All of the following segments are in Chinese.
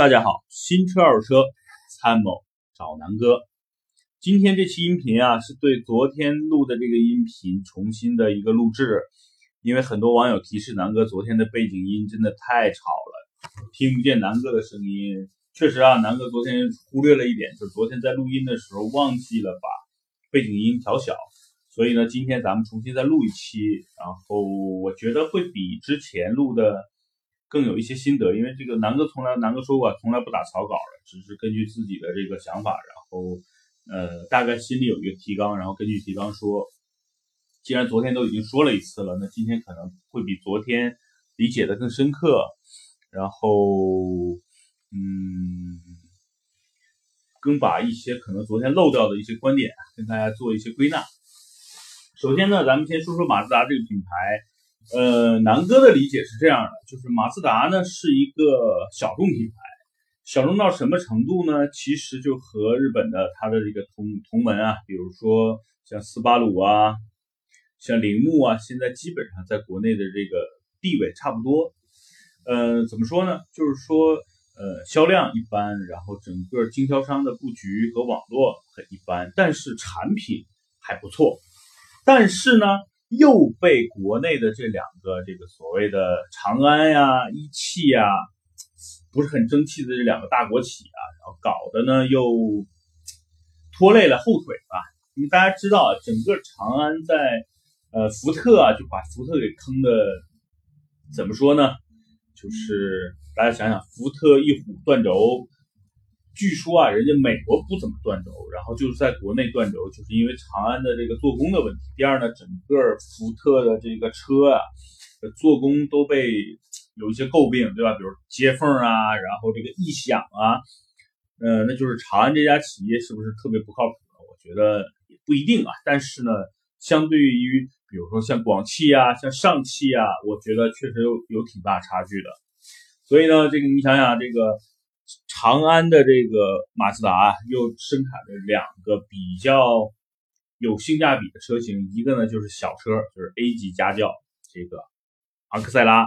大家好，新车二手车参谋找南哥。今天这期音频啊，是对昨天录的这个音频重新的一个录制，因为很多网友提示南哥昨天的背景音真的太吵了，听不见南哥的声音。确实啊，南哥昨天忽略了一点，就是昨天在录音的时候忘记了把背景音调小，所以呢，今天咱们重新再录一期，然后我觉得会比之前录的。更有一些心得，因为这个南哥从来南哥说过，从来不打草稿的，只是根据自己的这个想法，然后呃大概心里有一个提纲，然后根据提纲说。既然昨天都已经说了一次了，那今天可能会比昨天理解的更深刻，然后嗯，更把一些可能昨天漏掉的一些观点跟大家做一些归纳。首先呢，咱们先说说马自达这个品牌。呃，南哥的理解是这样的，就是马自达呢是一个小众品牌，小众到什么程度呢？其实就和日本的它的这个同同门啊，比如说像斯巴鲁啊，像铃木啊，现在基本上在国内的这个地位差不多。呃，怎么说呢？就是说，呃，销量一般，然后整个经销商的布局和网络很一般，但是产品还不错。但是呢？又被国内的这两个这个所谓的长安呀、一汽呀，不是很争气的这两个大国企啊，然后搞的呢又拖累了后腿吧。因为大家知道，整个长安在呃福特啊，就把福特给坑的，怎么说呢？就是大家想想，福特一虎断轴。据说啊，人家美国不怎么断轴，然后就是在国内断轴，就是因为长安的这个做工的问题。第二呢，整个福特的这个车啊，做工都被有一些诟病，对吧？比如接缝啊，然后这个异响啊，呃，那就是长安这家企业是不是特别不靠谱？我觉得也不一定啊。但是呢，相对于比如说像广汽啊、像上汽啊，我觉得确实有有挺大差距的。所以呢，这个你想想这个。长安的这个马自达又生产了两个比较有性价比的车型，一个呢就是小车，就是 A 级家轿这个昂克赛拉，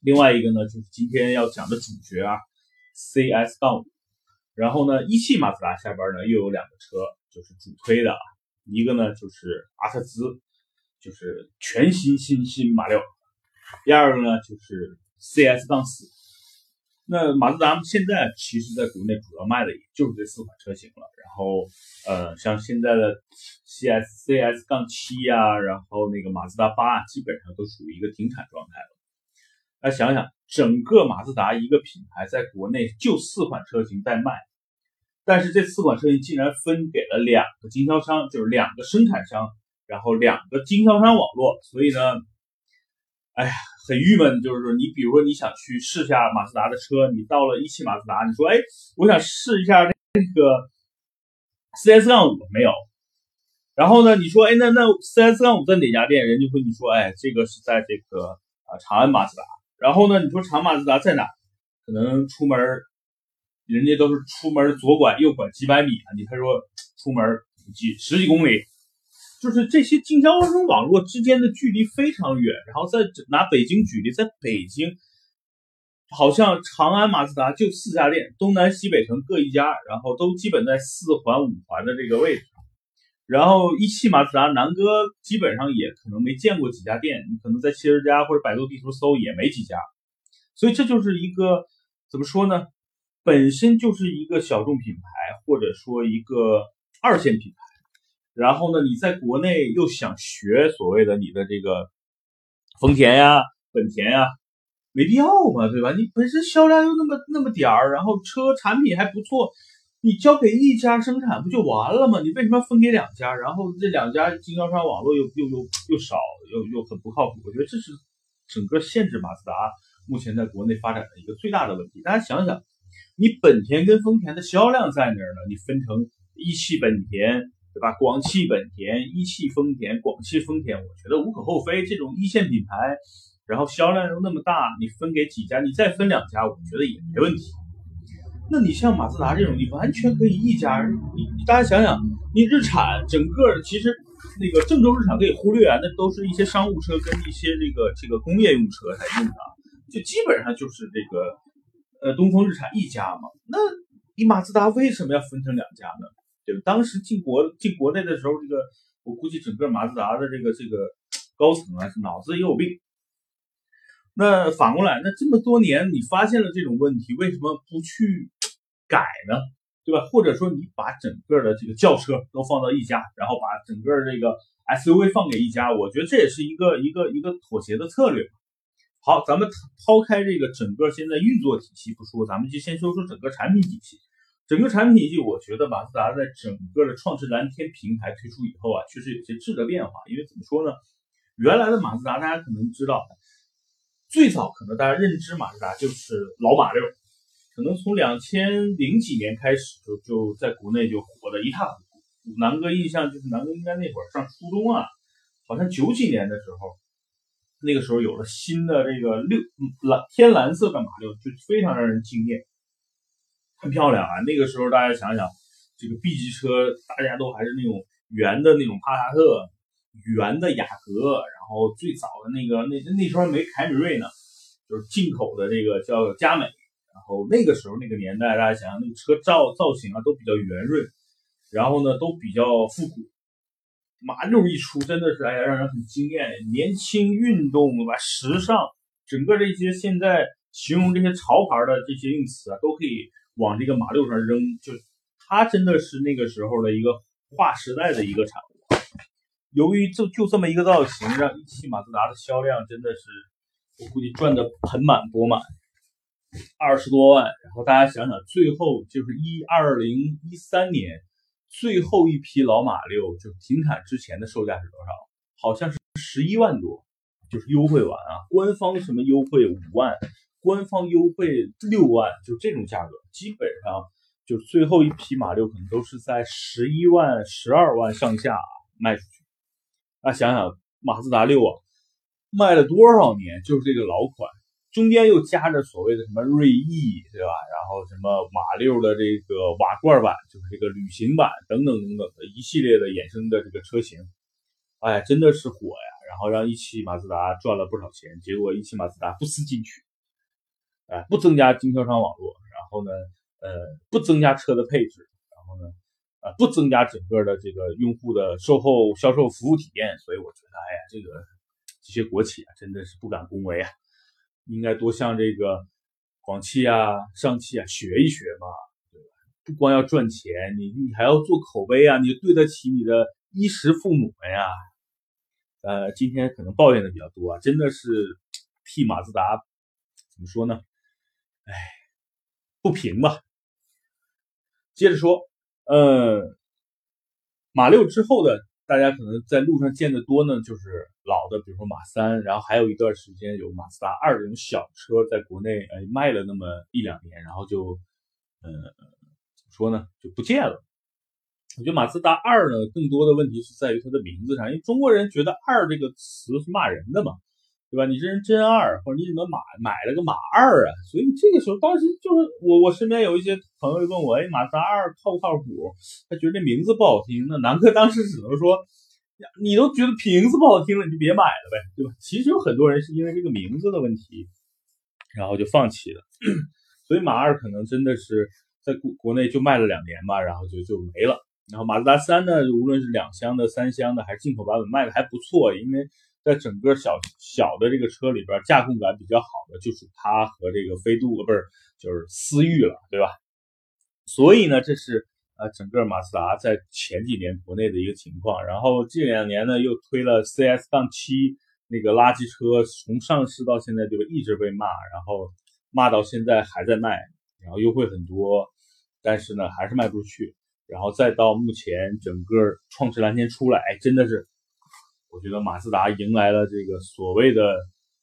另外一个呢就是今天要讲的主角啊，CS 杠五。然后呢，一汽马自达下边呢又有两个车，就是主推的，一个呢就是阿特兹，就是全新新新马六，第二个呢就是 CS 杠四。那马自达现在其实在国内主要卖的也就是这四款车型了，然后呃，像现在的 CS CS 杠七呀，然后那个马自达八，基本上都属于一个停产状态了。来想想，整个马自达一个品牌在国内就四款车型在卖，但是这四款车型竟然分给了两个经销商，就是两个生产商，然后两个经销商网络，所以呢，哎呀。很郁闷，就是说，你比如说你想去试下马自达的车，你到了一汽马自达，你说，哎，我想试一下这个 CS 杠五没有，然后呢，你说，哎，那那 CS 杠五在哪家店？人就会你说，哎，这个是在这个啊长安马自达。然后呢，你说长安马自达在哪？可能出门，人家都是出门左拐右拐几百米啊，你他说出门几十几公里。就是这些经销商网络之间的距离非常远，然后再拿北京举例，在北京，好像长安马自达就四家店，东南西北城各一家，然后都基本在四环五环的这个位置。然后一汽马自达，南哥基本上也可能没见过几家店，你可能在汽车之家或者百度地图搜也没几家。所以这就是一个怎么说呢？本身就是一个小众品牌，或者说一个二线品牌。然后呢，你在国内又想学所谓的你的这个丰田呀、本田呀，没必要嘛，对吧？你本身销量又那么那么点儿，然后车产品还不错，你交给一家生产不就完了吗？你为什么要分给两家？然后这两家经销商网络又又又又少，又又很不靠谱。我觉得这是整个限制马自达目前在国内发展的一个最大的问题。大家想想，你本田跟丰田的销量在哪儿呢？你分成一汽本田。对吧？广汽本田、一汽丰田、广汽丰田，我觉得无可厚非。这种一线品牌，然后销量又那么大，你分给几家，你再分两家，我觉得也没问题。那你像马自达这种，你完全可以一家。你你大家想想，你日产整个其实那个郑州日产可以忽略啊，那都是一些商务车跟一些这个这个工业用车才用的，就基本上就是这个呃东风日产一家嘛。那你马自达为什么要分成两家呢？对吧？当时进国进国内的时候，这个我估计整个马自达的这个这个高层啊，脑子也有病。那反过来，那这么多年你发现了这种问题，为什么不去改呢？对吧？或者说你把整个的这个轿车都放到一家，然后把整个这个 SUV 放给一家，我觉得这也是一个一个一个妥协的策略。好，咱们抛开这个整个现在运作体系不说，咱们就先说说整个产品体系。整个产品体系，我觉得马自达在整个的创驰蓝天平台推出以后啊，确实有些质的变化。因为怎么说呢？原来的马自达大家可能知道。最早可能大家认知马自达就是老马六，可能从两千零几年开始就就在国内就火的一塌糊涂。南哥印象就是南哥应该那会儿上初中啊，好像九几年的时候，那个时候有了新的这个六蓝天蓝色的马六，就非常让人惊艳，很漂亮啊。那个时候大家想想，这个 B 级车大家都还是那种圆的那种帕萨特。圆的雅阁，然后最早的那个那那时候还没凯美瑞呢，就是进口的这个叫佳美，然后那个时候那个年代，大家想想那个车造造型啊都比较圆润，然后呢都比较复古，马六一出真的是哎呀让人很惊艳，年轻运动吧时尚，整个这些现在形容这些潮牌的这些用词啊都可以往这个马六上扔，就它真的是那个时候的一个划时代的一个产物。由于就就这么一个造型，让一汽马自达的销量真的是，我估计赚的盆满钵满，二十多万。然后大家想想，最后就是一二零一三年最后一批老马六，就停产之前的售价是多少？好像是十一万多，就是优惠完啊，官方什么优惠五万，官方优惠六万，就这种价格，基本上就最后一批马六可能都是在十一万、十二万上下卖出去。那想想马自达六啊，卖了多少年？就是这个老款，中间又夹着所谓的什么锐意，对吧？然后什么马六的这个瓦罐版，就是这个旅行版等等等等的一系列的衍生的这个车型，哎，真的是火呀！然后让一汽马自达赚了不少钱，结果一汽马自达不思进取，哎，不增加经销商网络，然后呢，呃，不增加车的配置，然后呢？呃不增加整个的这个用户的售后销售服务体验，所以我觉得，哎呀，这个这些国企啊，真的是不敢恭维啊，应该多向这个广汽啊、上汽啊学一学嘛，对吧？不光要赚钱，你你还要做口碑啊，你对得起你的衣食父母们呀。呃，今天可能抱怨的比较多啊，真的是 替马自达怎么说呢？哎，不平吧。接着说。呃，马六之后的，大家可能在路上见的多呢，就是老的，比如说马三，然后还有一段时间有马自达二这种小车在国内，哎，卖了那么一两年，然后就，呃，怎么说呢，就不见了。我觉得马自达二呢，更多的问题是在于它的名字上，因为中国人觉得二这个词是骂人的嘛。对吧？你这人真二，或者你怎么买买了个马二啊？所以这个时候，当时就是我我身边有一些朋友问我，哎，马自达二靠不靠谱？他觉得这名字不好听。那南哥当时只能说，你都觉得名字不好听了，你就别买了呗，对吧？其实有很多人是因为这个名字的问题，然后就放弃了。所以马二可能真的是在国国内就卖了两年吧，然后就就没了。然后马自达三呢，无论是两厢的、三厢的还是进口版本，卖的还不错，因为。在整个小小的这个车里边，驾控感比较好的就属它和这个飞度，不是就是思域了，对吧？所以呢，这是呃整个马自达在前几年国内的一个情况。然后这两年呢，又推了 CS 杠七那个垃圾车，从上市到现在就一直被骂，然后骂到现在还在卖，然后优惠很多，但是呢还是卖不出去。然后再到目前整个创驰蓝天出来，真的是。我觉得马自达迎来了这个所谓的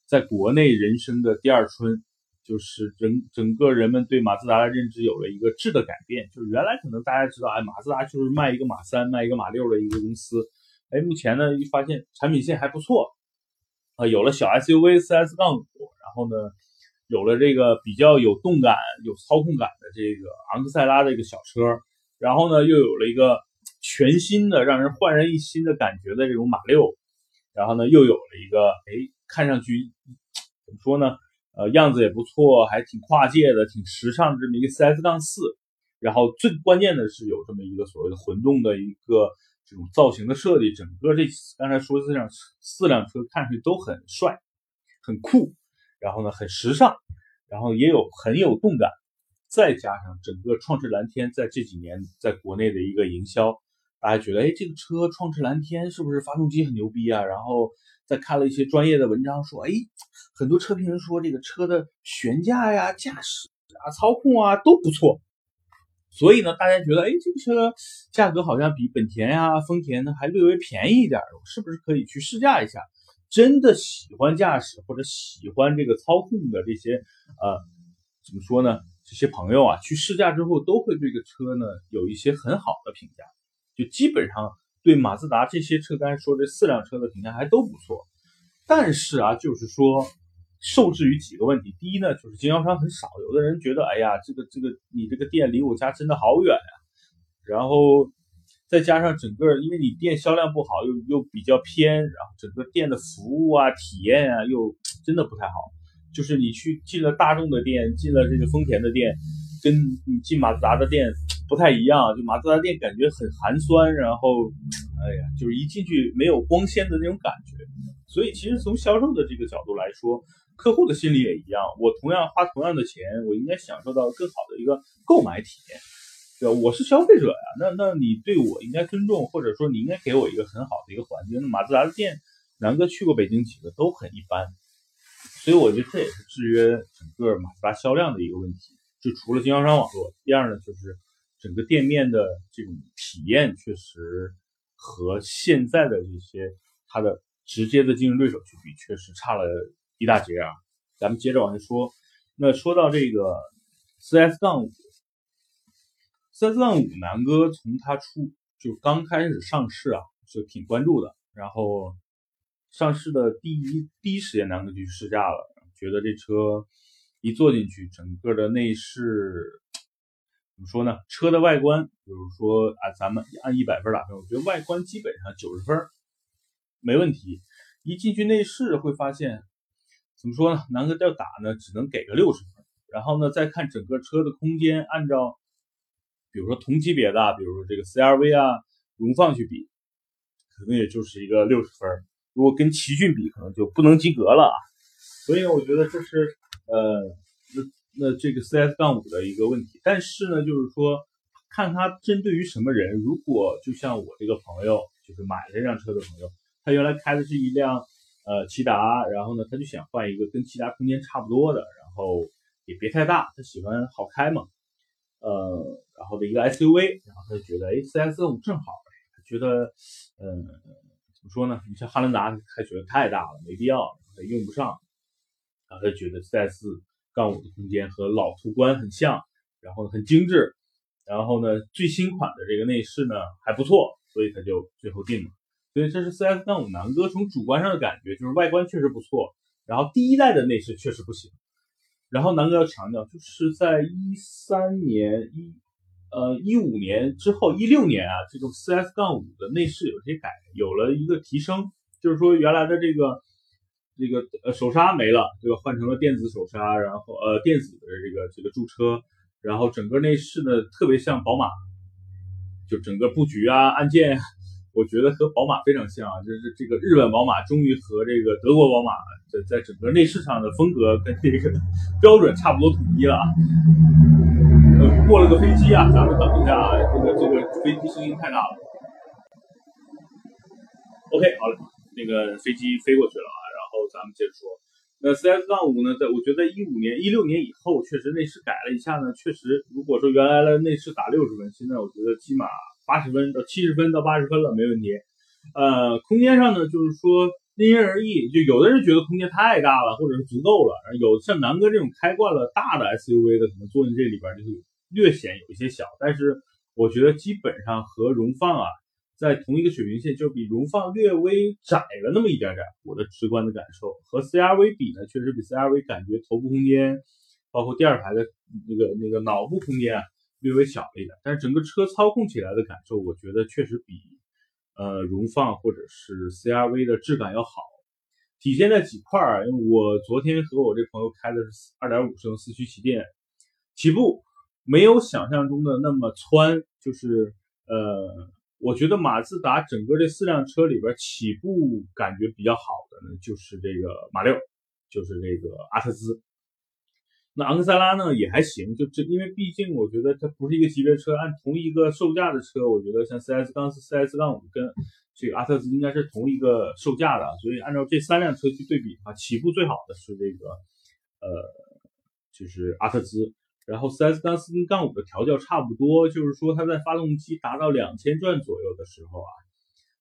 在国内人生的第二春，就是整整个人们对马自达的认知有了一个质的改变。就是原来可能大家知道，哎，马自达就是卖一个马三、卖一个马六的一个公司。哎，目前呢，一发现产品线还不错，啊，有了小 SUV 4S 杠五，然后呢，有了这个比较有动感、有操控感的这个昂克赛拉的一个小车，然后呢，又有了一个全新的让人焕然一新的感觉的这种马六。然后呢，又有了一个哎，看上去怎么说呢？呃，样子也不错，还挺跨界的，挺时尚这么一个 CS 杠四。然后最关键的是有这么一个所谓的混动的一个这种造型的设计，整个这刚才说的这辆四辆车看上去都很帅、很酷，然后呢很时尚，然后也有很有动感。再加上整个创世蓝天在这几年在国内的一个营销，大家觉得哎这个车创驰蓝天是不是发动机很牛逼啊？然后再看了一些专业的文章说，哎，很多车评人说这个车的悬架呀、驾驶啊、操控啊都不错。所以呢，大家觉得，哎，这个车价格好像比本田呀、丰田呢还略微便宜一点，是不是可以去试驾一下？真的喜欢驾驶或者喜欢这个操控的这些，呃，怎么说呢？这些朋友啊，去试驾之后都会对这个车呢有一些很好的评价，就基本上对马自达这些车，刚才说这四辆车的评价还都不错。但是啊，就是说。受制于几个问题，第一呢，就是经销商很少，有的人觉得，哎呀，这个这个你这个店离我家真的好远呀，然后再加上整个，因为你店销量不好，又又比较偏，然后整个店的服务啊、体验啊，又真的不太好。就是你去进了大众的店，进了这个丰田的店，跟你进马自达的店不太一样，就马自达店感觉很寒酸，然后，哎呀，就是一进去没有光鲜的那种感觉。所以其实从销售的这个角度来说，客户的心理也一样，我同样花同样的钱，我应该享受到更好的一个购买体验，对吧？我是消费者呀，那那你对我应该尊重，或者说你应该给我一个很好的一个环境。那马自达的店，南哥去过北京几个都很一般，所以我觉得这也是制约整个马自达销量的一个问题。就除了经销商网络，第二呢就是整个店面的这种体验确实和现在的这些它的直接的竞争对手去比，确实差了。一大截啊，咱们接着往下说。那说到这个 CS 杠五，CS 杠五南哥从它出就刚开始上市啊，就挺关注的。然后上市的第一第一时间，南哥就去试驾了，觉得这车一坐进去，整个的内饰怎么说呢？车的外观，比如说啊，咱们按一百分打分，我觉得外观基本上九十分没问题。一进去内饰会发现。怎么说呢？南哥要打呢，只能给个六十分。然后呢，再看整个车的空间，按照比如说同级别的，比如说这个 CRV 啊、荣放去比，可能也就是一个六十分。如果跟奇骏比，可能就不能及格了。所以，我觉得这是呃，那这个 CS 杠五的一个问题。但是呢，就是说看它针对于什么人。如果就像我这个朋友，就是买了这辆车的朋友，他原来开的是一辆。呃，骐达，然后呢，他就想换一个跟骐达空间差不多的，然后也别太大，他喜欢好开嘛，呃，然后的一个 SUV，然后他就觉得，哎，CS 五正好，他觉得，呃，怎么说呢？你像汉兰达，他觉得太大了，没必要，他用不上，然后他觉得 CS 杠五的空间和老途观很像，然后很精致，然后呢，最新款的这个内饰呢还不错，所以他就最后定了。所以这是 CS 杠五南哥从主观上的感觉，就是外观确实不错，然后第一代的内饰确实不行。然后南哥要强调，就是在一三年一呃一五年之后，一六年啊，这种 CS 杠五的内饰有些改，有了一个提升，就是说原来的这个这个呃手刹没了，这个？换成了电子手刹，然后呃电子的这个这个驻车，然后整个内饰呢特别像宝马，就整个布局啊按键。我觉得和宝马非常像啊，就是这个日本宝马终于和这个德国宝马在在整个内饰上的风格跟这个 标准差不多统一了。呃，过了个飞机啊，咱们等一下啊，这个这个飞机声音太大了。OK，好了，那个飞机飞过去了啊，咱们接着说。那 CS 杠五呢，在我觉得一五年、一六年以后，确实内饰改了一下呢，确实如果说原来的内饰打六十分，现在我觉得起码。八十分到七十分到八十分了，没问题。呃，空间上呢，就是说因人而异，就有的人觉得空间太大了，或者是足够了。有像南哥这种开惯了大的 SUV 的，可能坐进这里边就略显有一些小。但是我觉得基本上和荣放啊在同一个水平线，就比荣放略微窄了那么一点点。我的直观的感受和 CRV 比呢，确实比 CRV 感觉头部空间，包括第二排的那个那个脑部空间啊。略微小了一点，但是整个车操控起来的感受，我觉得确实比呃荣放或者是 CRV 的质感要好。体现在几块儿，因为我昨天和我这朋友开的是二点五升四驱旗舰，起步没有想象中的那么窜，就是呃，我觉得马自达整个这四辆车里边起步感觉比较好的呢，就是这个马六，就是这个阿特兹。那昂克赛拉呢也还行，就这，因为毕竟我觉得它不是一个级别车，按同一个售价的车，我觉得像 CS 杠四、CS 杠五跟这个阿特兹应该是同一个售价的，所以按照这三辆车去对比的话，起步最好的是这个，呃，就是阿特兹，然后 CS 杠四跟杠五的调教差不多，就是说它在发动机达到两千转左右的时候啊，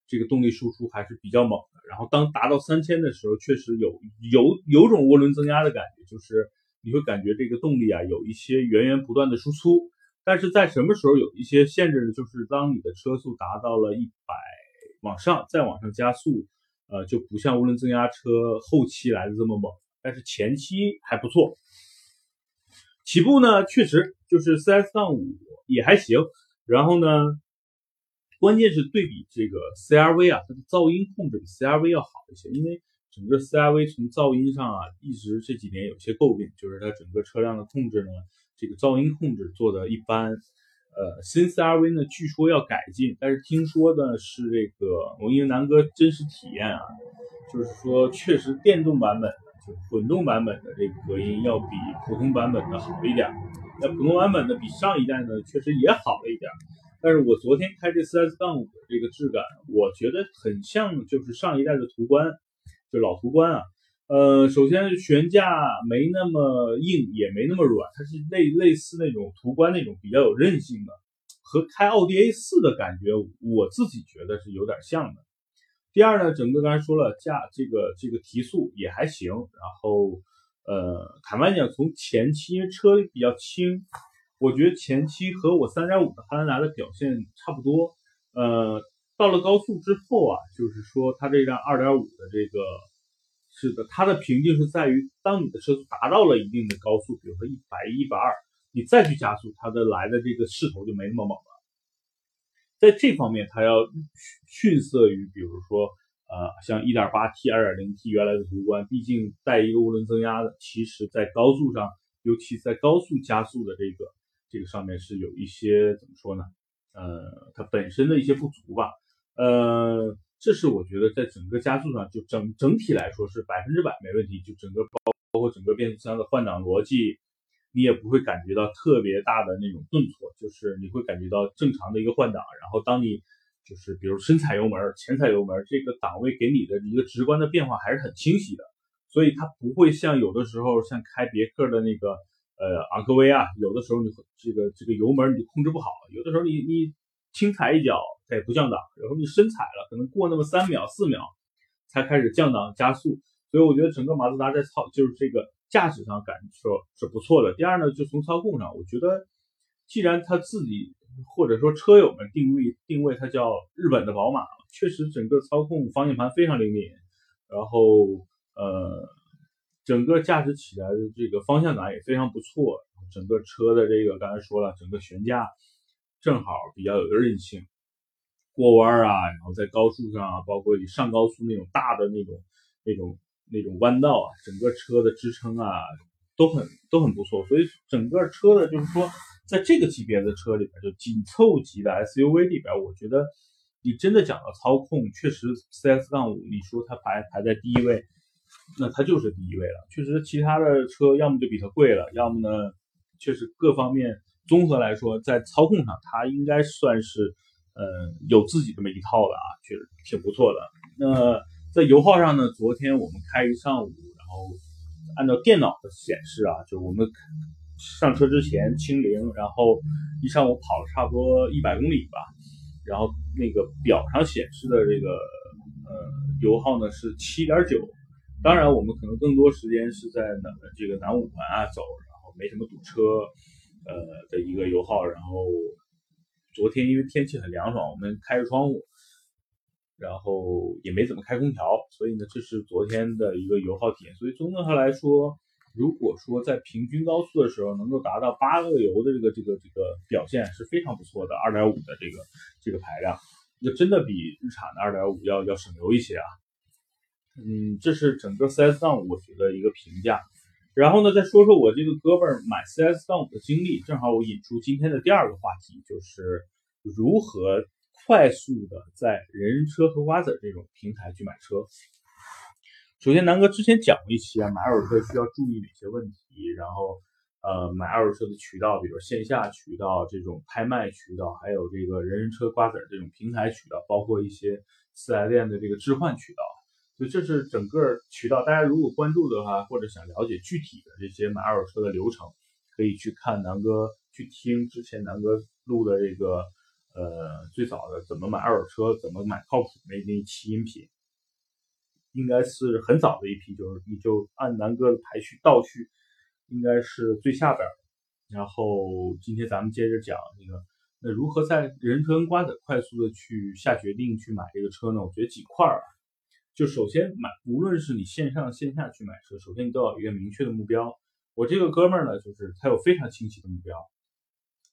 这个动力输出还是比较猛的，然后当达到三千的时候，确实有有有种涡轮增压的感觉，就是。你会感觉这个动力啊有一些源源不断的输出，但是在什么时候有一些限制呢？就是当你的车速达到了一百往上，再往上加速，呃，就不像涡轮增压车后期来的这么猛，但是前期还不错。起步呢，确实就是 CS 杠五也还行，然后呢，关键是对比这个 CRV 啊，它的噪音控制比 CRV 要好一些，因为。整个 CRV 从噪音上啊，一直这几年有些诟病，就是它整个车辆的控制呢，这个噪音控制做的一般。呃，新 CRV 呢，据说要改进，但是听说的是这个，我因为南哥真实体验啊，就是说确实电动版本，混动版本的这个隔音要比普通版本的好一点。那普通版本的比上一代呢，确实也好了一点。但是我昨天开这 4S 杠五的这个质感，我觉得很像就是上一代的途观。就老途观啊，呃，首先悬架没那么硬，也没那么软，它是类类似那种途观那种比较有韧性的，和开奥迪 A 四的感觉，我自己觉得是有点像的。第二呢，整个刚才说了，架这个这个提速也还行，然后呃，坦白讲，从前期因为车比较轻，我觉得前期和我三点五的汉兰达的表现差不多，呃。到了高速之后啊，就是说它这辆二点五的这个，是的，它的瓶颈是在于，当你的车速达到了一定的高速，比如说一百一、一百二，你再去加速，它的来的这个势头就没那么猛了。在这方面，它要逊色于，比如说，呃，像一点八 T、二点零 T 原来的途观，毕竟带一个涡轮增压的，其实在高速上，尤其在高速加速的这个这个上面是有一些怎么说呢？呃，它本身的一些不足吧。呃，这是我觉得在整个加速上，就整整体来说是百分之百没问题。就整个包包括整个变速箱的换挡逻辑，你也不会感觉到特别大的那种顿挫，就是你会感觉到正常的一个换挡。然后当你就是比如深踩油门、浅踩油门，这个档位给你的一个直观的变化还是很清晰的。所以它不会像有的时候像开别克的那个呃昂科威啊，有的时候你这个这个油门你控制不好，有的时候你你轻踩一脚。它也不降档，然后你深踩了，可能过那么三秒四秒才开始降档加速，所以我觉得整个马自达在操就是这个驾驶上感受是不错的。第二呢，就从操控上，我觉得既然他自己或者说车友们定位定位它叫日本的宝马，确实整个操控方向盘非常灵敏，然后呃整个驾驶起来的这个方向感也非常不错，整个车的这个刚才说了，整个悬架正好比较有韧性。过弯啊，然后在高速上啊，包括你上高速那种大的那种、那种、那种弯道啊，整个车的支撑啊都很都很不错。所以整个车的，就是说，在这个级别的车里边，就紧凑级的 SUV 里边，我觉得你真的讲到操控，确实 CS 杠五，你说它排排在第一位，那它就是第一位了。确实，其他的车要么就比它贵了，要么呢，确实各方面综合来说，在操控上，它应该算是。呃，有自己这么一套的啊，确实挺不错的。那在油耗上呢？昨天我们开一上午，然后按照电脑的显示啊，就我们上车之前清零，然后一上午跑了差不多一百公里吧，然后那个表上显示的这个呃油耗呢是七点九。当然，我们可能更多时间是在南这个南五环啊走，然后没什么堵车，呃的一个油耗，然后。昨天因为天气很凉爽，我们开着窗户，然后也没怎么开空调，所以呢，这是昨天的一个油耗体验。所以综合上来说，如果说在平均高速的时候能够达到八个油的这个这个这个表现是非常不错的。二点五的这个这个排量，那真的比日产的二点五要要省油一些啊。嗯，这是整个 CS 杠五我觉得一个评价。然后呢，再说说我这个哥们儿买 CS 杠五的经历，正好我引出今天的第二个话题，就是如何快速的在人人车和瓜子这种平台去买车。首先，南哥之前讲过一期啊，买二手车需要注意哪些问题，然后呃，买二手车的渠道，比如线下渠道、这种拍卖渠道，还有这个人人车瓜子这种平台渠道，包括一些四 S 店的这个置换渠道。所以这是整个渠道，大家如果关注的话，或者想了解具体的这些买二手车的流程，可以去看南哥去听之前南哥录的这个呃最早的怎么买二手车，怎么买靠谱那那一期音频，应该是很早的一批，就是你就按南哥的排序倒序，应该是最下边。然后今天咱们接着讲那个，那如何在人车跟瓜子快速的去下决定去买这个车呢？我觉得几块儿。就首先买，无论是你线上线下去买车，首先你都要有一个明确的目标。我这个哥们儿呢，就是他有非常清晰的目标，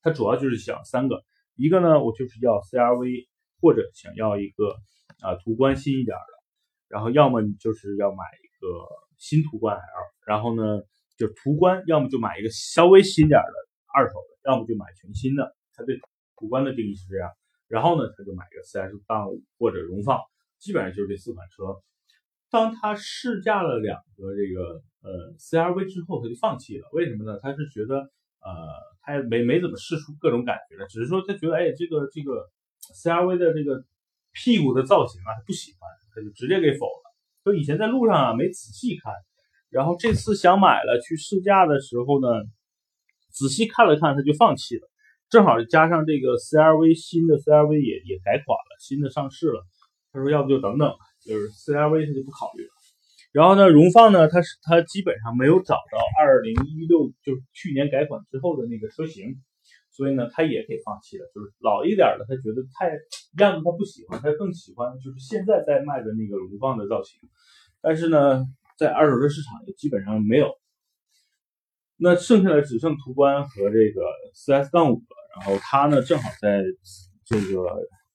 他主要就是想三个，一个呢，我就是要 CRV，或者想要一个啊途观新一点的，然后要么你就是要买一个新途观 L，然后呢，就途观要么就买一个稍微新点的二手的，要么就买全新的。他对途观的定义是这样，然后呢，他就买一个 CS 杠五或者荣放。基本上就是这四款车，当他试驾了两个这个呃 CRV 之后，他就放弃了。为什么呢？他是觉得呃，他也没没怎么试出各种感觉来，只是说他觉得哎，这个这个 CRV 的这个屁股的造型啊，他不喜欢，他就直接给否了。就以前在路上啊没仔细看，然后这次想买了去试驾的时候呢，仔细看了看，他就放弃了。正好加上这个 CRV 新的 CRV 也也改款了，新的上市了。他说：“要不就等等，就是 CRV 他就不考虑了。然后呢，荣放呢，他是他基本上没有找到二零一六，就是去年改款之后的那个车型，所以呢，他也给放弃了。就是老一点的，他觉得太样子他不喜欢，他更喜欢就是现在在卖的那个荣放的造型。但是呢，在二手车市场也基本上没有。那剩下的只剩途观和这个四 S 杠五了。然后他呢，正好在这个。”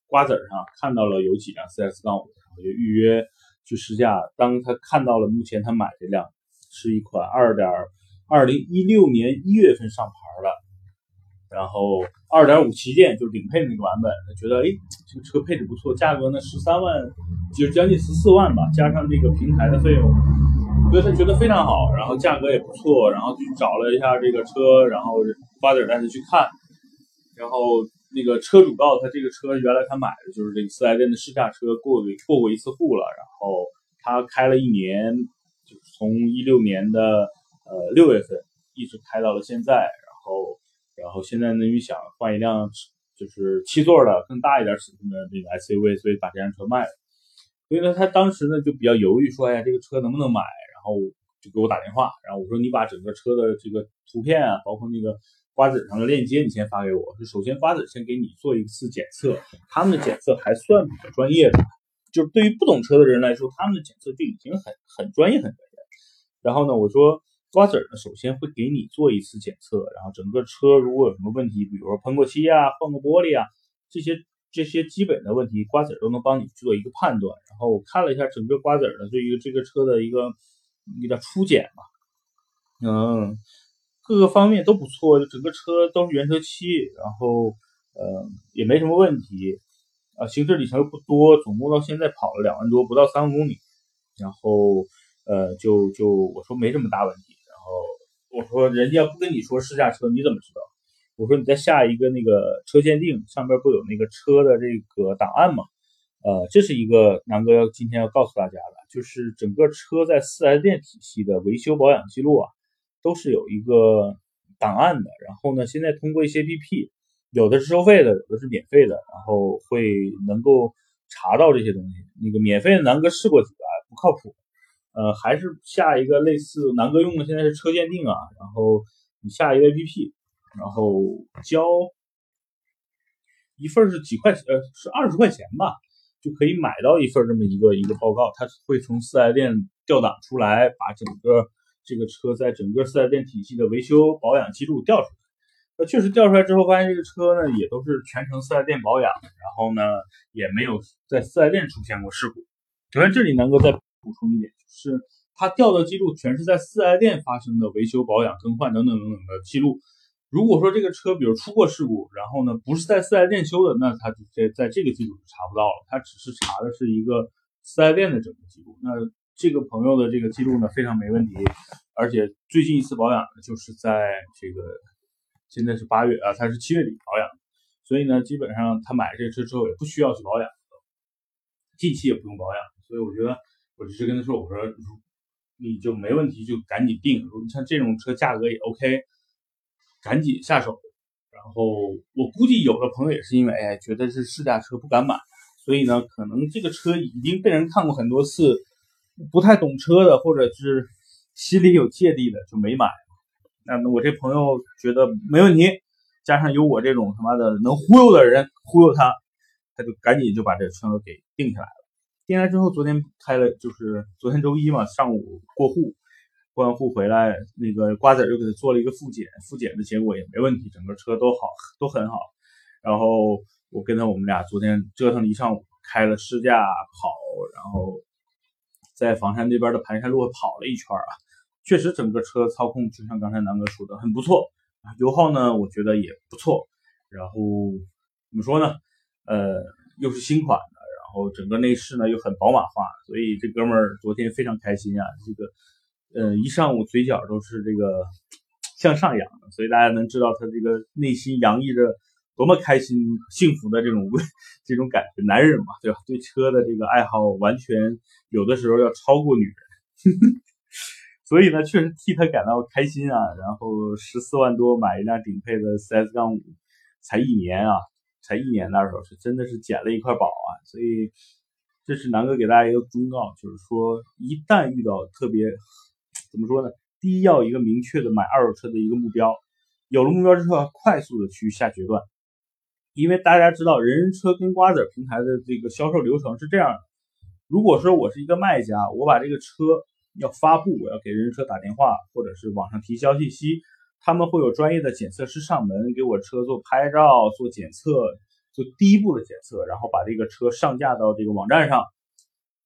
瓜子上看到了有几辆四 S 杠五，然后就预约去试驾。当他看到了目前他买这辆是一款二点二零一六年一月份上牌的，然后二点五旗舰就是顶配那个版本，他觉得哎这个车配置不错，价格呢十三万，就是将近十四万吧，加上这个平台的费用，所以他觉得非常好，然后价格也不错，然后去找了一下这个车，然后瓜子带他去看，然后。那个车主告诉他，这个车原来他买的就是这个四 S 店的试驾车，过过过一次户了。然后他开了一年，就是从一六年的呃六月份一直开到了现在。然后，然后现在呢又想换一辆就是七座的更大一点尺寸的这个 SUV，所以把这辆车卖了。所以呢，他当时呢就比较犹豫，说：“哎呀，这个车能不能买？”然后就给我打电话，然后我说：“你把整个车的这个图片啊，包括那个。”瓜子上的链接你先发给我，就首先瓜子先给你做一次检测，他们的检测还算比较专业的，就是对于不懂车的人来说，他们的检测就已经很很专业很专业。然后呢，我说瓜子呢，首先会给你做一次检测，然后整个车如果有什么问题，比如说喷过漆啊、换个玻璃啊，这些这些基本的问题，瓜子都能帮你做一个判断。然后我看了一下整个瓜子的对于这个车的一个一个初检吧，嗯。各个方面都不错，就整个车都是原车漆，然后呃也没什么问题，啊行驶里程又不多，总共到现在跑了两万多，不到三万公里，然后呃就就我说没这么大问题，然后我说人家不跟你说试驾车你怎么知道？我说你再下一个那个车鉴定上边不有那个车的这个档案吗？呃这是一个南哥要今天要告诉大家的，就是整个车在四 S 店体系的维修保养记录啊。都是有一个档案的，然后呢，现在通过一些 APP，有的是收费的，有的是免费的，然后会能够查到这些东西。那个免费的南哥试过几个，不靠谱，呃，还是下一个类似南哥用的现在是车鉴定啊，然后你下一个 APP，然后交一份是几块钱，呃，是二十块钱吧，就可以买到一份这么一个一个报告，它会从四 S 店调档出来，把整个。这个车在整个四 S 店体系的维修保养记录调出来，那确实调出来之后，发现这个车呢也都是全程四 S 店保养，然后呢也没有在四 S 店出现过事故。首先这里能够再补充一点，就是他调的记录全是在四 S 店发生的维修、保养、更换等等等等的记录。如果说这个车比如出过事故，然后呢不是在四 S 店修的，那他在在这个记录就查不到了。他只是查的是一个四 S 店的整个记录。那这个朋友的这个记录呢非常没问题，而且最近一次保养呢就是在这个现在是八月啊，他是七月底保养，所以呢基本上他买这车之后也不需要去保养，近期也不用保养。所以我觉得我只是跟他说，我说你就没问题就赶紧定。你像这种车价格也 OK，赶紧下手。然后我估计有的朋友也是因为哎觉得是试驾车不敢买，所以呢可能这个车已经被人看过很多次。不太懂车的，或者是心里有芥蒂的，就没买。那我这朋友觉得没问题，加上有我这种他妈的能忽悠的人忽悠他，他就赶紧就把这车给定下来了。定下来之后，昨天开了，就是昨天周一嘛，上午过户，过完户回来，那个瓜子就给他做了一个复检，复检的结果也没问题，整个车都好，都很好。然后我跟他我们俩昨天折腾了一上午，开了试驾跑，然后。在房山那边的盘山路跑了一圈啊，确实整个车操控就像刚才南哥说的很不错啊，油耗呢我觉得也不错，然后怎么说呢？呃，又是新款的，然后整个内饰呢又很宝马化，所以这哥们儿昨天非常开心啊，这个呃一上午嘴角都是这个向上扬的，所以大家能知道他这个内心洋溢着。多么开心、幸福的这种 这种感觉，男人嘛，对吧？对车的这个爱好，完全有的时候要超过女人，所以呢，确实替他感到开心啊。然后十四万多买一辆顶配的 CS 杠五，才一年啊，才一年那时候是真的是捡了一块宝啊。所以这是南哥给大家一个忠告，就是说一旦遇到特别怎么说呢？第一要一个明确的买二手车的一个目标，有了目标之后，要快速的去下决断。因为大家知道，人人车跟瓜子平台的这个销售流程是这样：如果说我是一个卖家，我把这个车要发布，我要给人人车打电话，或者是网上提交信息，他们会有专业的检测师上门给我车做拍照、做检测、做第一步的检测，然后把这个车上架到这个网站上。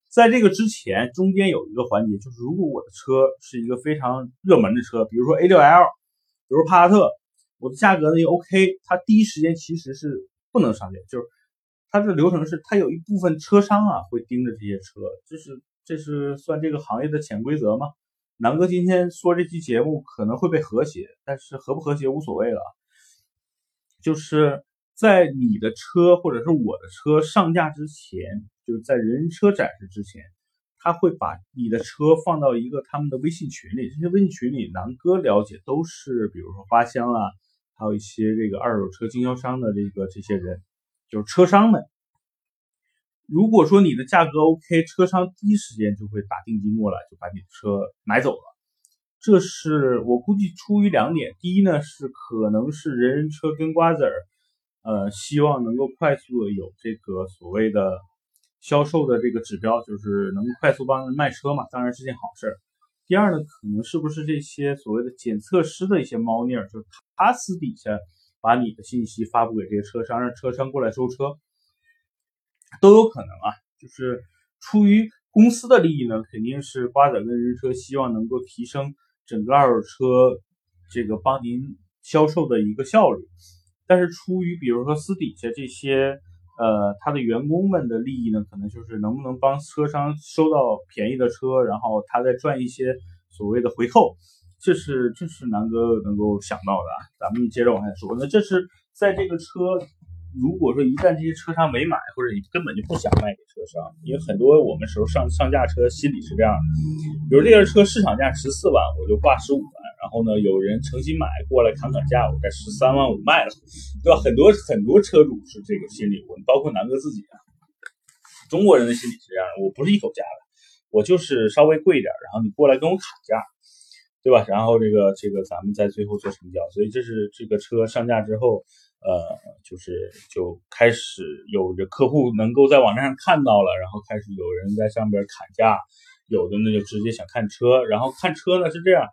在这个之前，中间有一个环节，就是如果我的车是一个非常热门的车，比如说 A6L，比如帕萨特。我的价格呢也 OK，它第一时间其实是不能上架，就是它这流程是它有一部分车商啊会盯着这些车，这是这是算这个行业的潜规则吗？南哥今天说这期节目可能会被和谐，但是和不和谐无所谓了，就是在你的车或者是我的车上架之前，就是在人车展示之前，他会把你的车放到一个他们的微信群里，这些微信群里南哥了解都是比如说花香啊。还有一些这个二手车经销商的这个这些人，就是车商们。如果说你的价格 OK，车商第一时间就会打定金过来，就把你的车买走了。这是我估计出于两点：第一呢，是可能是人人车跟瓜子儿，呃，希望能够快速的有这个所谓的销售的这个指标，就是能快速帮人卖车嘛，当然是件好事儿。第二呢，可能是不是这些所谓的检测师的一些猫腻儿，就是他私底下把你的信息发布给这些车商，让车商过来收车，都有可能啊。就是出于公司的利益呢，肯定是瓜子跟人车希望能够提升整个二手车这个帮您销售的一个效率，但是出于比如说私底下这些。呃，他的员工们的利益呢，可能就是能不能帮车商收到便宜的车，然后他再赚一些所谓的回扣，这是这是南哥能够想到的。咱们接着往下说，那这是在这个车。如果说一旦这些车商没买，或者你根本就不想卖给车商，因为很多我们时候上上架车心理是这样的，比如这个车市场价十四万，我就挂十五万，然后呢有人诚心买过来砍砍价，我在十三万五卖了，对吧？很多很多车主是这个心理，我包括南哥自己啊，中国人的心理是这样的，我不是一口价的，我就是稍微贵一点，然后你过来跟我砍价，对吧？然后这个这个咱们在最后做成交，所以这是这个车上架之后。呃，就是就开始有着客户能够在网站上看到了，然后开始有人在上边砍价，有的呢就直接想看车，然后看车呢是这样，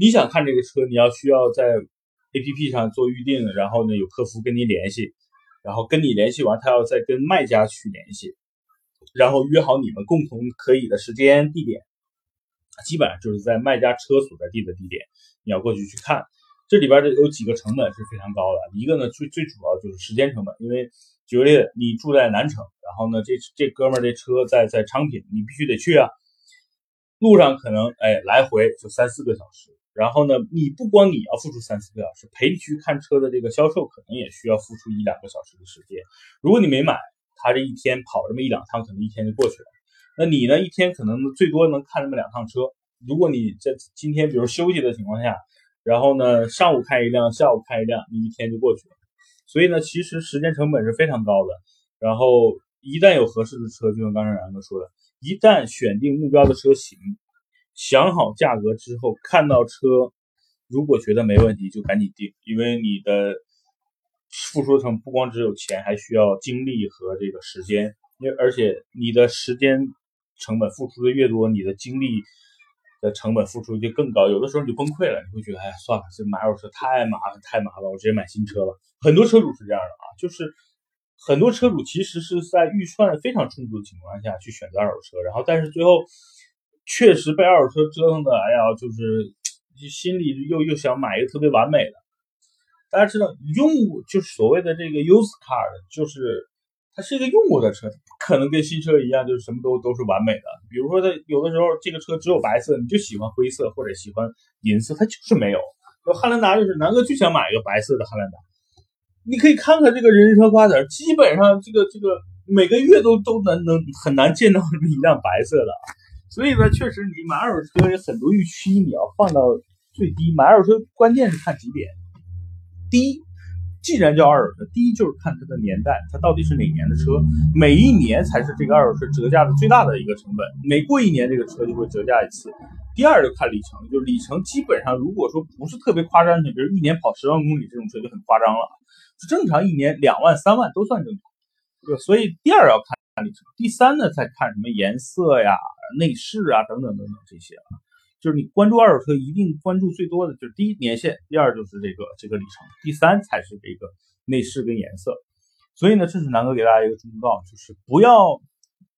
你想看这个车，你要需要在 A P P 上做预定，然后呢有客服跟你联系，然后跟你联系完，他要再跟卖家去联系，然后约好你们共同可以的时间地点，基本上就是在卖家车所在地的地点，你要过去去看。这里边的有几个成本是非常高的，一个呢最最主要就是时间成本，因为举个例子，你住在南城，然后呢这这哥们儿这车在在昌平，你必须得去啊，路上可能哎来回就三四个小时，然后呢你不光你要付出三四个小时，陪你去看车的这个销售可能也需要付出一两个小时的时间，如果你没买，他这一天跑这么一两趟，可能一天就过去了，那你呢一天可能最多能看那么两趟车，如果你在今天比如休息的情况下。然后呢，上午开一辆，下午开一辆，你一天就过去了。所以呢，其实时间成本是非常高的。然后一旦有合适的车，就像刚才然哥说的，一旦选定目标的车型，想好价格之后，看到车，如果觉得没问题，就赶紧定，因为你的付出成不光只有钱，还需要精力和这个时间。因为而且你的时间成本付出的越多，你的精力。的成本付出就更高，有的时候你就崩溃了，你会觉得，哎，算了，这买二手车太麻烦，太麻烦，我直接买新车了。很多车主是这样的啊，就是很多车主其实是在预算非常充足的情况下去选择二手车，然后但是最后确实被二手车折腾的，哎呀，就是心里又又想买一个特别完美的。大家知道，用就是所谓的这个 used car，就是。它是一个用过的车，它不可能跟新车一样，就是什么都都是完美的。比如说，它有的时候这个车只有白色，你就喜欢灰色或者喜欢银色，它就是没有。那汉兰达就是南哥就想买一个白色的汉兰达，你可以看看这个人车瓜子，基本上这个这个每个月都都能能很难见到一辆白色的。所以呢，确实你买二手车有很多预期，你要放到最低。买二手车关键是看几点，第一。既然叫二手车，第一就是看它的年代，它到底是哪年的车，每一年才是这个二手车折价的最大的一个成本，每过一年这个车就会折价一次。第二就看里程，就是里程基本上如果说不是特别夸张的，比如一年跑十万公里这种车就很夸张了，正常一年两万三万都算正常。所以第二要看里程，第三呢再看什么颜色呀、内饰啊等等等等这些啊。就是你关注二手车，一定关注最多的就是第一年限，第二就是这个这个里程，第三才是这个内饰跟颜色。所以呢，这是南哥给大家一个忠告，就是不要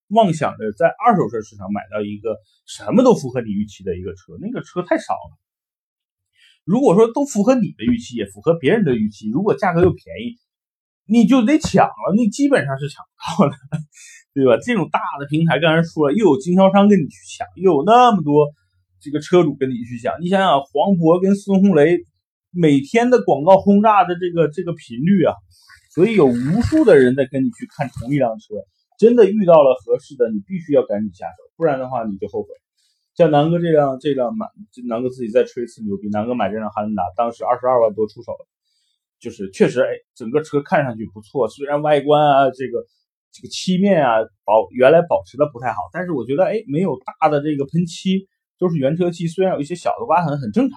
妄想着在二手车市场买到一个什么都符合你预期的一个车，那个车太少了。如果说都符合你的预期，也符合别人的预期，如果价格又便宜，你就得抢了，那基本上是抢不到的，对吧？这种大的平台，刚才说了，又有经销商跟你去抢，又有那么多。这个车主跟你去抢，你想想黄渤跟孙红雷每天的广告轰炸的这个这个频率啊，所以有无数的人在跟你去看同一辆车，真的遇到了合适的，你必须要赶紧下手，不然的话你就后悔。像南哥这辆这辆买，南哥自己再吹一次牛逼，南哥买这辆汉兰达，当时二十二万多出手，就是确实哎，整个车看上去不错，虽然外观啊这个这个漆面啊保原来保持的不太好，但是我觉得哎没有大的这个喷漆。都是原车漆，虽然有一些小的刮痕，很正常。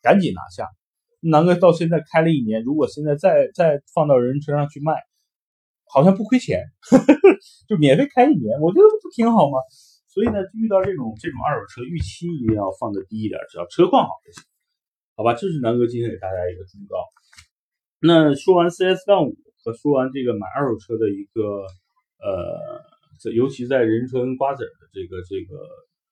赶紧拿下，南哥到现在开了一年，如果现在再再放到人车上去卖，好像不亏钱，就免费开一年，我觉得不挺好吗？所以呢，遇到这种这种二手车，预期一定要放的低一点，只要车况好就行，好吧？这是南哥今天给大家一个忠告。那说完 CS 杠五和说完这个买二手车的一个呃，在尤其在人车跟瓜子的这个这个。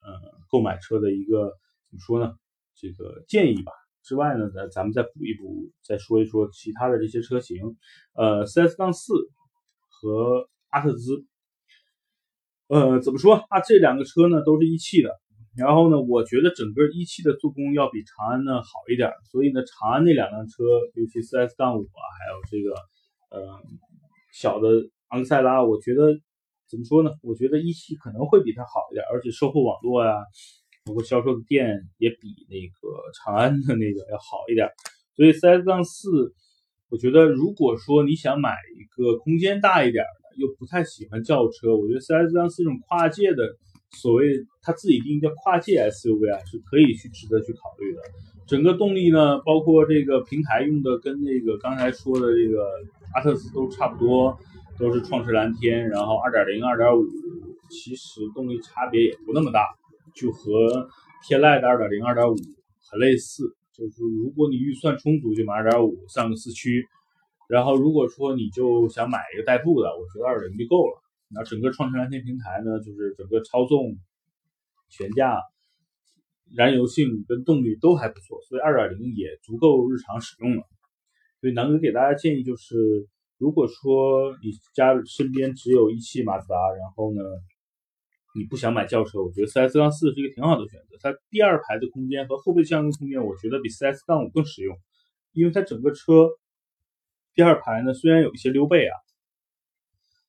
呃，购买车的一个怎么说呢？这个建议吧。之外呢，咱咱们再补一补，再说一说其他的这些车型。呃，CS 杠四和阿特兹。呃，怎么说啊？这两个车呢都是一汽的。然后呢，我觉得整个一汽的做工要比长安呢好一点。所以呢，长安那两辆车，尤其 CS 杠五啊，还有这个呃小的昂克赛拉，我觉得。怎么说呢？我觉得一汽可能会比它好一点，而且售后网络呀，包括销售的店也比那个长安的那个要好一点。所以 CS 杠四，我觉得如果说你想买一个空间大一点的，又不太喜欢轿车，我觉得 CS 杠四这种跨界的，所谓它自己定义叫跨界 SUV 啊，是可以去值得去考虑的。整个动力呢，包括这个平台用的跟那个刚才说的这个阿特兹都差不多。都是创驰蓝天，然后二点零、二点五，其实动力差别也不那么大，就和天籁的二点零、二点五很类似。就是如果你预算充足，就买二点五上个四驱；然后如果说你就想买一个代步的，我觉得二点零就够了。然后整个创驰蓝天平台呢，就是整个操纵、悬架、燃油性跟动力都还不错，所以二点零也足够日常使用了。所以南哥给大家建议就是，如果说你家身边只有一汽马自达，然后呢，你不想买轿车，我觉得 CS 杠四是一个挺好的选择。它第二排的空间和后备箱的空间，我觉得比 CS 杠五更实用，因为它整个车第二排呢虽然有一些溜背啊。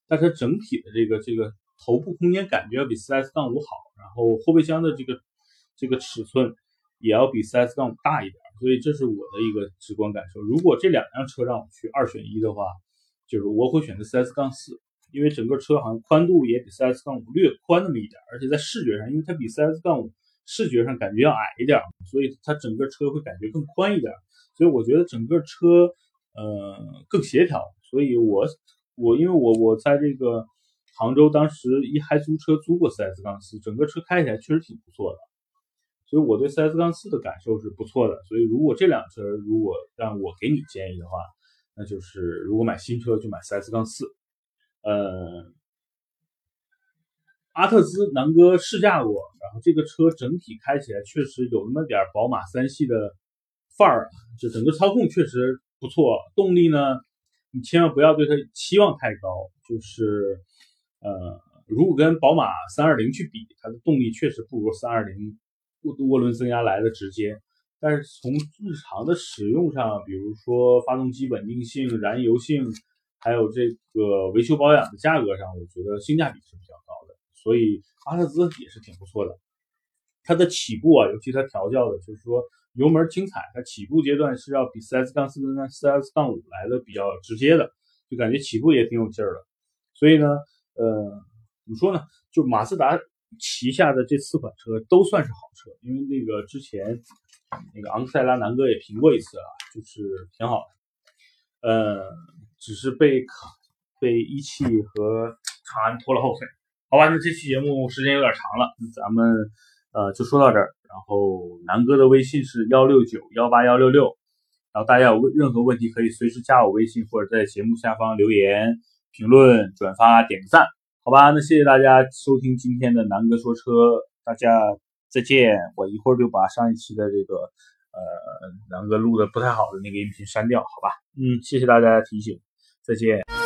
但它整体的这个这个头部空间感觉要比 4S 杠五好，然后后备箱的这个这个尺寸也要比 4S 杠五大一点，所以这是我的一个直观感受。如果这两辆车让我去二选一的话，就是我会选择 4S 杠四，因为整个车好像宽度也比 4S 杠五略宽那么一点，而且在视觉上，因为它比 4S 杠五视觉上感觉要矮一点，所以它整个车会感觉更宽一点，所以我觉得整个车呃更协调，所以我。我因为我我在这个杭州，当时一还租车租过 4S 杠四，整个车开起来确实挺不错的，所以我对 4S 杠四的感受是不错的。所以如果这辆车如果让我给你建议的话，那就是如果买新车就买 4S 杠四。呃，阿特兹南哥试驾过，然后这个车整体开起来确实有那么点宝马三系的范儿，就整个操控确实不错，动力呢。你千万不要对它期望太高，就是，呃，如果跟宝马三二零去比，它的动力确实不如三二零涡涡轮增压来的直接。但是从日常的使用上，比如说发动机稳定性、燃油性，还有这个维修保养的价格上，我觉得性价比是比较高的。所以阿特兹也是挺不错的。它的起步啊，尤其它调教的，就是说。油门轻踩，它起步阶段是要比 4S 杠四跟 4S 杠五来的比较直接的，就感觉起步也挺有劲儿的。所以呢，呃，怎么说呢？就马自达旗下的这四款车都算是好车，因为那个之前那个昂克赛拉南哥也评过一次啊，就是挺好的。呃，只是被被一汽和长安拖了后腿。好吧，那这期节目时间有点长了，咱们呃就说到这儿。然后南哥的微信是幺六九幺八幺六六，然后大家有任何问题可以随时加我微信或者在节目下方留言、评论、转发、点个赞，好吧？那谢谢大家收听今天的南哥说车，大家再见。我一会儿就把上一期的这个呃南哥录的不太好的那个音频删掉，好吧？嗯，谢谢大家的提醒，再见。